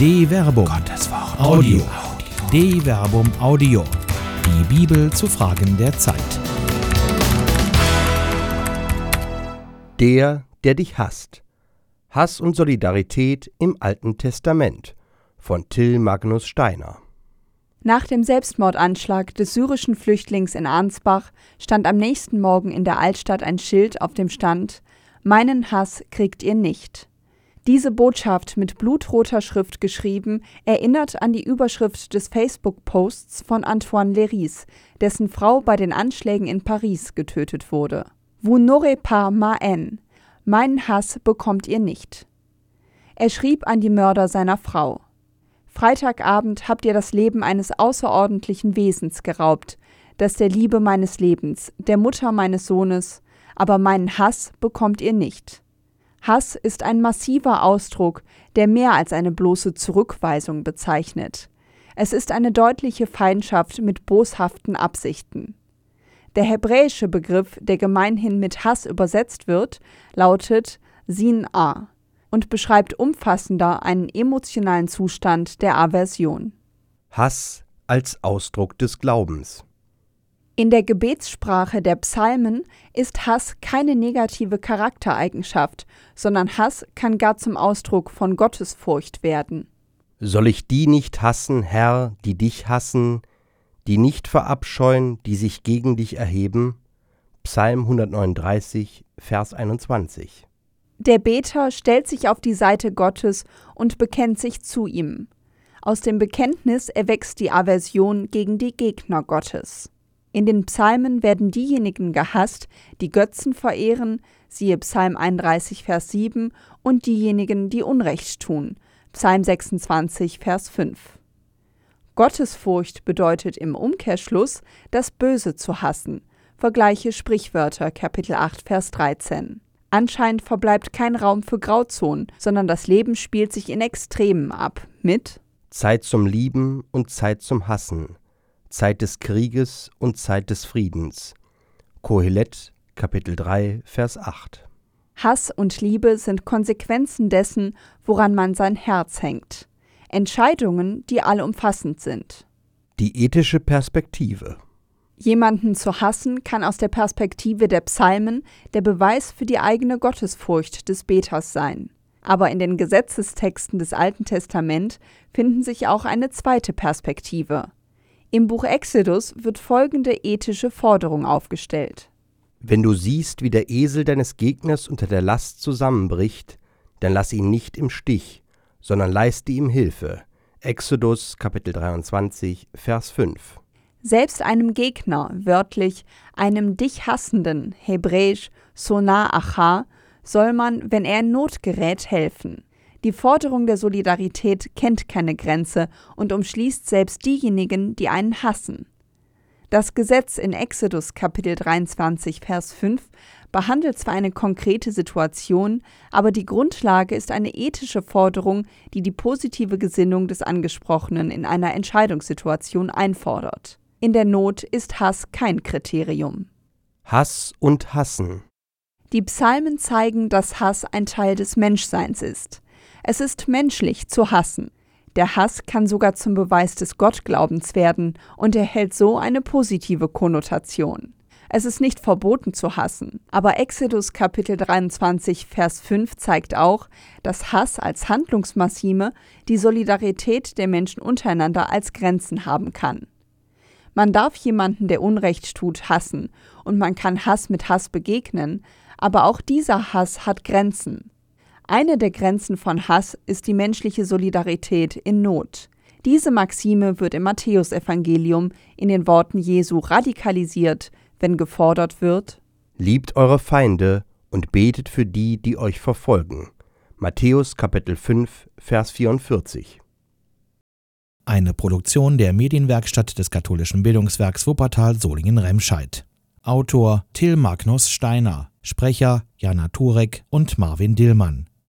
De Verbum. Gottes Wort. Audio. De Verbum Audio. Die Bibel zu Fragen der Zeit. Der, der dich hasst. Hass und Solidarität im Alten Testament von Till Magnus Steiner. Nach dem Selbstmordanschlag des syrischen Flüchtlings in Arnsbach stand am nächsten Morgen in der Altstadt ein Schild, auf dem stand Meinen Hass kriegt ihr nicht. Diese Botschaft mit blutroter Schrift geschrieben erinnert an die Überschrift des Facebook-Posts von Antoine Leris, dessen Frau bei den Anschlägen in Paris getötet wurde. Vous n'aurez pas ma haine. Meinen Hass bekommt ihr nicht. Er schrieb an die Mörder seiner Frau. Freitagabend habt ihr das Leben eines außerordentlichen Wesens geraubt, das der Liebe meines Lebens, der Mutter meines Sohnes, aber meinen Hass bekommt ihr nicht. Hass ist ein massiver Ausdruck, der mehr als eine bloße Zurückweisung bezeichnet. Es ist eine deutliche Feindschaft mit boshaften Absichten. Der hebräische Begriff, der gemeinhin mit Hass übersetzt wird, lautet Sin A und beschreibt umfassender einen emotionalen Zustand der Aversion. Hass als Ausdruck des Glaubens. In der Gebetssprache der Psalmen ist Hass keine negative Charaktereigenschaft, sondern Hass kann gar zum Ausdruck von Gottesfurcht werden. Soll ich die nicht hassen, Herr, die dich hassen, die nicht verabscheuen, die sich gegen dich erheben? Psalm 139, Vers 21. Der Beter stellt sich auf die Seite Gottes und bekennt sich zu ihm. Aus dem Bekenntnis erwächst die Aversion gegen die Gegner Gottes. In den Psalmen werden diejenigen gehasst, die Götzen verehren, siehe Psalm 31, Vers 7, und diejenigen, die Unrecht tun, Psalm 26, Vers 5. Gottesfurcht bedeutet im Umkehrschluss, das Böse zu hassen. Vergleiche Sprichwörter, Kapitel 8, Vers 13. Anscheinend verbleibt kein Raum für Grauzonen, sondern das Leben spielt sich in Extremen ab. Mit Zeit zum Lieben und Zeit zum Hassen, Zeit des Krieges und Zeit des Friedens. Kohelet, Kapitel 3, Vers 8. Hass und Liebe sind Konsequenzen dessen, woran man sein Herz hängt. Entscheidungen, die allumfassend sind. Die ethische Perspektive. Jemanden zu hassen kann aus der Perspektive der Psalmen der Beweis für die eigene Gottesfurcht des Beters sein. Aber in den Gesetzestexten des Alten Testament finden sich auch eine zweite Perspektive. Im Buch Exodus wird folgende ethische Forderung aufgestellt. Wenn du siehst, wie der Esel deines Gegners unter der Last zusammenbricht, dann lass ihn nicht im Stich, sondern leiste ihm Hilfe. Exodus Kapitel 23, Vers 5. Selbst einem Gegner, wörtlich einem dich hassenden, hebräisch Sona Acha, soll man, wenn er in Not gerät, helfen. Die Forderung der Solidarität kennt keine Grenze und umschließt selbst diejenigen, die einen hassen. Das Gesetz in Exodus Kapitel 23 Vers 5 behandelt zwar eine konkrete Situation, aber die Grundlage ist eine ethische Forderung, die die positive Gesinnung des Angesprochenen in einer Entscheidungssituation einfordert. In der Not ist Hass kein Kriterium. Hass und Hassen. Die Psalmen zeigen, dass Hass ein Teil des Menschseins ist. Es ist menschlich zu hassen. Der Hass kann sogar zum Beweis des Gottglaubens werden und erhält so eine positive Konnotation. Es ist nicht verboten zu hassen, aber Exodus Kapitel 23 Vers 5 zeigt auch, dass Hass als Handlungsmassime die Solidarität der Menschen untereinander als Grenzen haben kann. Man darf jemanden, der Unrecht tut, hassen, und man kann Hass mit Hass begegnen, aber auch dieser Hass hat Grenzen. Eine der Grenzen von Hass ist die menschliche Solidarität in Not. Diese Maxime wird im Matthäusevangelium in den Worten Jesu radikalisiert, wenn gefordert wird: Liebt eure Feinde und betet für die, die euch verfolgen. Matthäus Kapitel 5, Vers 44. Eine Produktion der Medienwerkstatt des katholischen Bildungswerks Wuppertal Solingen-Remscheid. Autor Till Magnus Steiner, Sprecher Jana Turek und Marvin Dillmann.